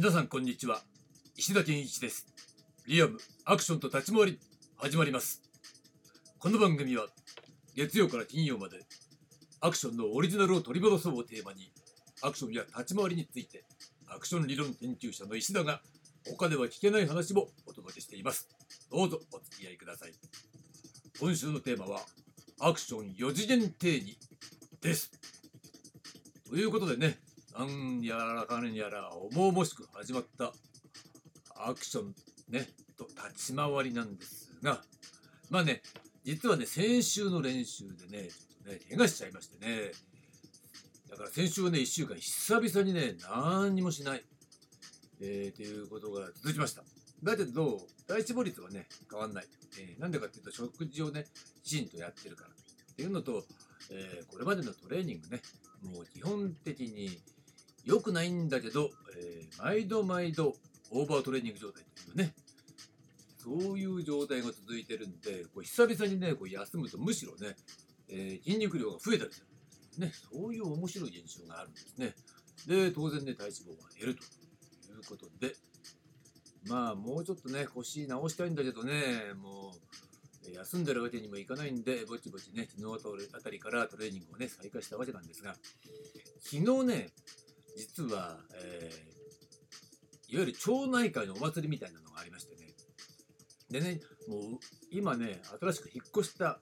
皆さんこんにちは。石田健一です。リアムアクションと立ち回り始まります。この番組は月曜から金曜までアクションのオリジナルを取り戻そうをテーマにアクションや立ち回りについてアクション理論研究者の石田が他では聞けない話もお届けしています。どうぞお付き合いください。今週のテーマはアクション4次元定義です。ということでねなんやらかんやら重々しく始まったアクションねと立ち回りなんですがまあね実はね先週の練習でねちょっとね怪我しちゃいましてね。だから先週はね1週間久々にね何にもしない。えー、ということが続きました。だけど第一率はね変わんない、え、なんでかっていうと食事をねきちんとやってるからっていうのと、え、これまでのトレーニングねもう基本的に良くないんだけど、えー、毎度毎度オーバートレーニング状態というね、そういう状態が続いてるんで、こう久々にね、こう休むとむしろね、えー、筋肉量が増えたりする。ね、そういう面白い現象があるんですね。で、当然ね、体脂肪が減るということで、まあ、もうちょっとね、腰直したいんだけどね、もう、休んでるわけにもいかないんで、ぼちぼちね、昨日あたりからトレーニングをね、再開したわけなんですが、昨日ね、実は、えー、いわゆる町内会のお祭りみたいなのがありましてね。でね、もう今ね、新しく引っ越した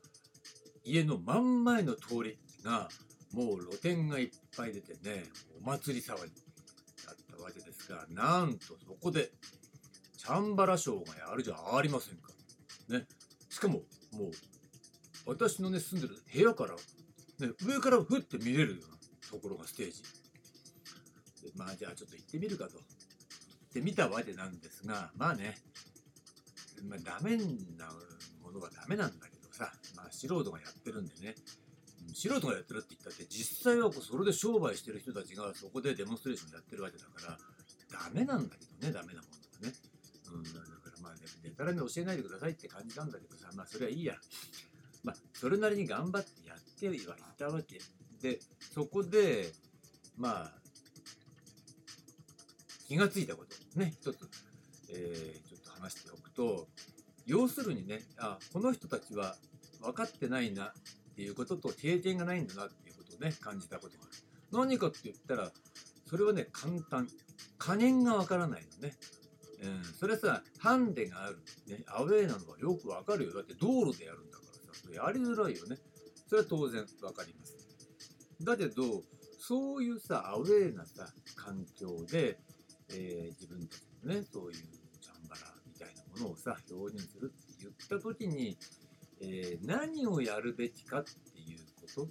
家の真ん前の通りが、もう露店がいっぱい出てね、お祭り騒ぎだったわけですが、なんとそこで、チャンバラショーがやるじゃありませんか。ね。しかも、もう、私のね、住んでる部屋から、ね、上からふって見れるようなところがステージ。まあじゃあちょっと行ってみるかと。言ってみたわけなんですがまあね、まあ、ダメなものはダメなんだけどさ、まあ、素人がやってるんでね。素人がやってるって言ったって実際はそれで商売してる人たちがそこでデモンストレーションやってるわけだからダメなんだけどねダメなものはね、うん、だからまあねでたらめ教えないでくださいって感じなんだけどさまあそれはいいや。まあそれなりに頑張ってやってはいたわけ。でそこでまあ気がついたことね。一つ、えー、ちょっと話しておくと要するにねあこの人たちは分かってないなっていうことと経験がないんだなっていうことをね感じたことがある。何かって言ったらそれはね簡単。加減が分からないのね、うん、それはさハンデがある、ね、アウェーなのはよく分かるよ。だって道路でやるんだからさそれやりづらいよね。それは当然分かります。だけどそういうさアウェーなさ環境でえー、自分たちのねそういうチャンバラみたいなものをさ表現するって言った時に、えー、何をやるべきかっていうこ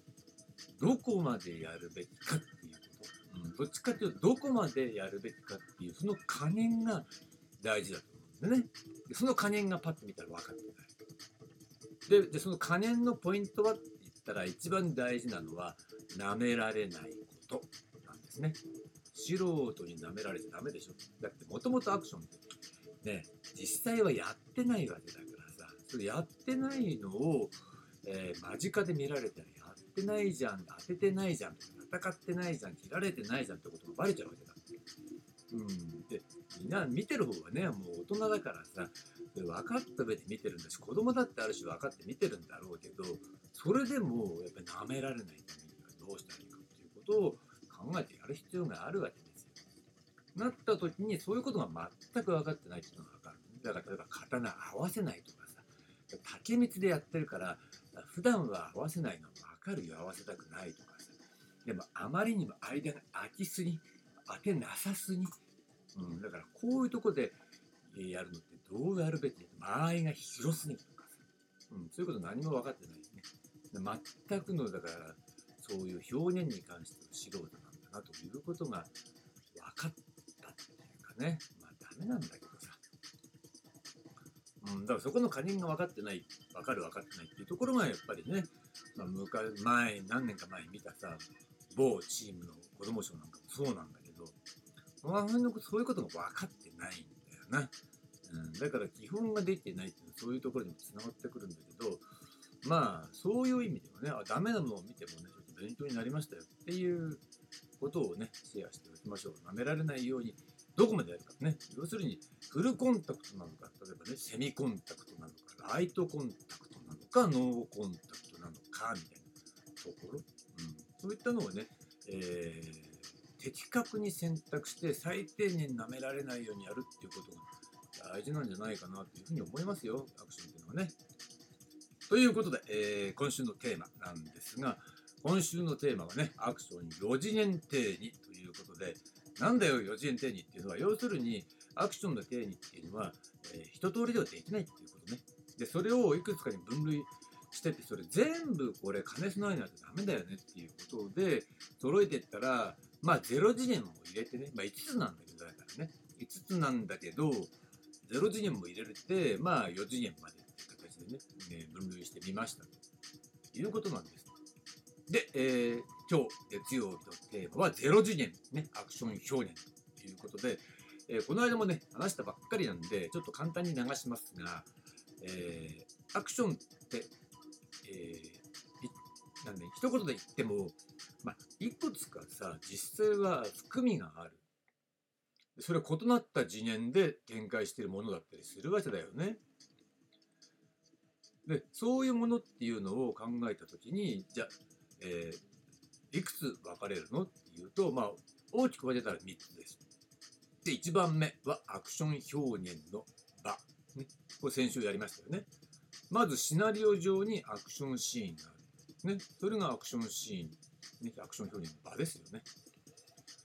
とどこまでやるべきかっていうこと、うん、どっちかっていうとどこまでやるべきかっていうその加減が大事だと思うんですね。でその加減がパッと見たら分かってない。ででその加減のポイントはって言ったら一番大事なのは舐められないことなんですね。素人に舐められてダメでしょ。だってもともとアクションってね実際はやってないわけだからさ。それやってないのを、えー、間近で見られたらやってないじゃん当ててないじゃん戦ってないじゃん切られてないじゃんってことがバレちゃうわけだ。うん、でみんな見てる方はねもう大人だからさ分かった上で見てるんだし子供だってある種分かって見てるんだろうけどそれでもやっぱり舐められないためにはどうしたらいいかっていうことを考えてやる必要があるわけですよ。なった時にそういうことが全く分かってないっていうのが分かる。だから例えば刀合わせないとかさ。竹光でやってるから普段は合わせないの分かるよ。合わせたくないとかさ。でもあまりにも間が空きすぎ当てなさすぎ、うん、だからこういうとこでやるのってどうやるべき？間合いが広すぎるとかさ、うん、そういうこと何も分かってないですね全くのだからそういう表現に関しての素人なということが分かったっていうかね、まあダメなんだけどさ。うん、だからそこの加減が分かってない、分かる分かってないっていうところがやっぱりね、まあ、前、何年か前見たさ、某チームの子供賞なんかもそうなんだけど、まあ、そういうことが分かってないんだよな。うん、だから基本ができてないっていうのはそういうところにもつながってくるんだけど、まあそういう意味ではね、あダメなのを見てもね、ちょっと勉強になりましたよっていうことをね、シェアしておきましょう。舐められないようにどこまでやるかね要するにフルコンタクトなのか例えばねセミコンタクトなのかライトコンタクトなのかノーコンタクトなのかみたいなところ、うん、そういったのをね、えー、的確に選択して最低限舐められないようにやるっていうことが大事なんじゃないかなというふうに思いますよアクションっていうのはね。ということで、えー、今週のテーマなんですが今週のテーマはねアクション4次元定義ということでなんだよ4次元定義っていうのは要するにアクションの定義っていうのは、えー、一通りではできないっていうことね。でそれをいくつかに分類しててそれ全部これ兼ね備えないとダメだよねっていうことで揃えていったらまあ0次元も入れてね、まあ、5つなんだけどだからね5つなんだけど0次元も入れてまあ4次元までっていう形でね、ね分類してみましたということなんです。で、えー、今日月曜日のテーマは0次元、ね、アクション表現ということで、えー、この間もね、話したばっかりなんで、ちょっと簡単に流しますが、えー、アクションって、えー、なんで、一言で言っても、まあ、いくつかさ、実際は含みがある。それは異なった次元で展開しているものだったりするわけだよね。で、そういうものっていうのを考えたときに、じゃあ、えー、いくつ分かれるのっていうと、まあ、大きく分けたら3つです。で、1番目はアクション表現の場。ね、これ先週やりましたよね。まずシナリオ上にアクションシーンがある。ね、それがアクションシーン、ね、アクション表現の場ですよね。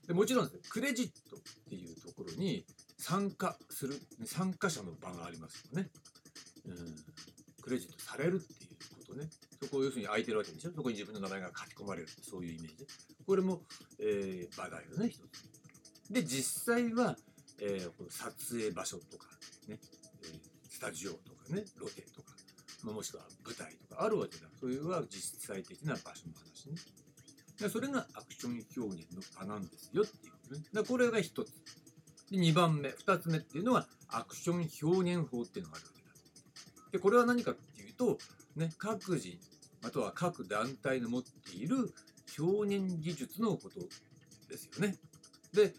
でもちろんですね、クレジットっていうところに参加する、ね、参加者の場がありますよね。うん、クレジットされるっていうとね。そこを要するに空いてるわけでしょ？そこに自分の名前が書き込まれる。そういうイメージ。これも、えー、場だよね、一つ。で、実際は、えー、この撮影場所とか、ね、え、スタジオとかね、ロケとか、まあ、もしくは舞台とかあるわけだ。それは実際的な場所の話ね。でそれがアクション表現の場なんですよっていうことね。でこれが一つ。で、2番目、2つ目っていうのは、アクション表現法っていうのがあるわけだ。で、これは何かっていうと、ね、各人、または各団体の持っている表現技術のことですよね。で、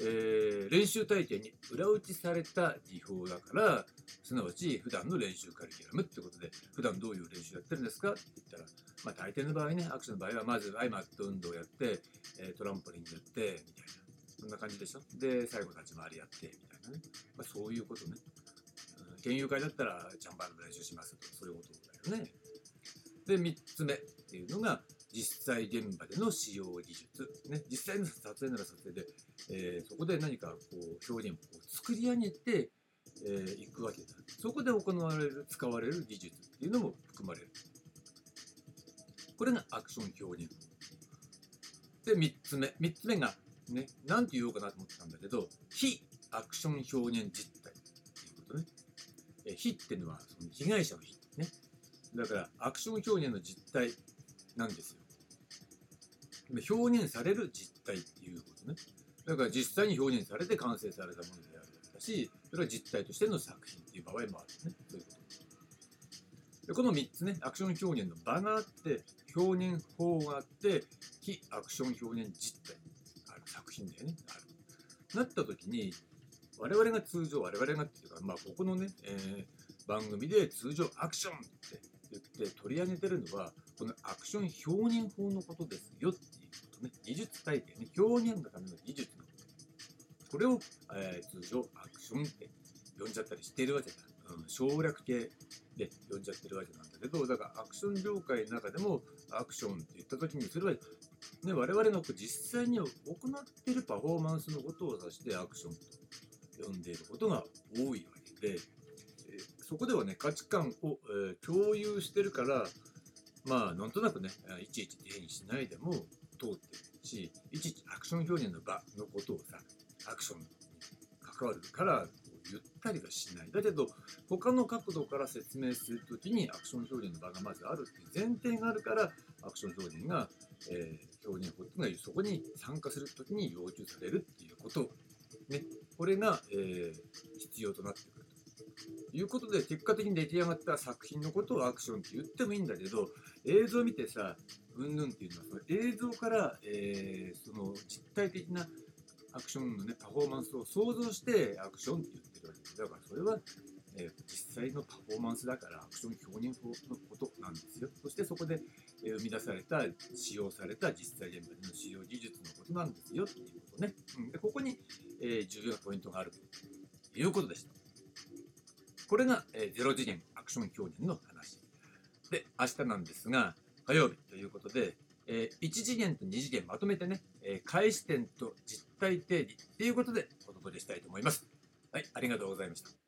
えー、練習体験に裏打ちされた技法だから、すなわち普段の練習カリキュラムってことで、普段どういう練習やってるんですかって言ったら、まあ大抵の場合ね、アクションの場合はまずアイマット運動をやって、え、トランポリンやって、みたいな。そんな感じでしょ。で、最後立ち回りやって、みたいなね。まあそういうことね。研究会だったらジャンバーの練習しますとそういうことね。で3つ目っていうのが実際現場での使用技術、ね、実際の撮影なら撮影で、えー、そこで何かこう表現を作り上げてい、えー、くわけだ。そこで行われる使われる技術っていうのも含まれる。これがアクション表現。で3つ目。3つ目がね何て言おうかなと思ってたんだけど非アクション表現実態っていうことね。え非っていうのはその被害者の非。ね。だからアクション表現の実態なんですよ。表現される実態っていうことね。だから実際に表現されて完成されたものであるだし、それは実態としての作品っていう場合もあるね。そういうこと。でこの3つね、アクション表現の場があって、表現法があって、非アクション表現実態ある作品だよね。ある。なった時に、我々が通常、我々がっていうか、まあ、ここのね、えー、番組で通常アクションって言って取り上げてるのは、このアクション表現法のことですよっていうことね。技術体系ね。表現のための技術のこと。これを、えー、通常アクションって呼んじゃったりしてるわけだ。うん、省略形で呼んじゃってるわけなんだけど、だからアクション業界の中でもアクションって言った時に、それは、ね、我々の実際に行っているパフォーマンスのことを指してアクションと読んでいることが多いわけで、そこではね、価値観を、え共有してるから、まあ、なんとなくね、いちいち定義しないでも通ってるし、いちいちアクション表現の場のことをさ、アクションに関わるから言ったりはしない。だけど、他の角度から説明するときにアクション表現の場がまずあるっていう前提があるから、アクション表現が、えー、表現法っていうのはそこに参加するときに要求されるっていうことね、これが、えー、必要となってくるいうことで、結果的に出来上がった作品のことをアクションって言ってもいいんだけど、映像を見てさ、うんぬんっていうのは、その映像から、えー、その実体的なアクションのねパフォーマンスを想像してアクションって言ってるわけでだからそれは、えー実際のパフォーマンスだからアクション表現法のことなんですよ。そしてそこで、えー生み出された使用された実際現場での使用技術のことなんですよっていうことね、うん、でここに、え重要なポイントがあるということでした。これが、えーゼロ次元アクション表現の話で明日なんですが火曜日ということで、え1次元と2次元まとめてね、えー開始点と実体定理っていうことでお届けしたいと思います。はい、ありがとうございました。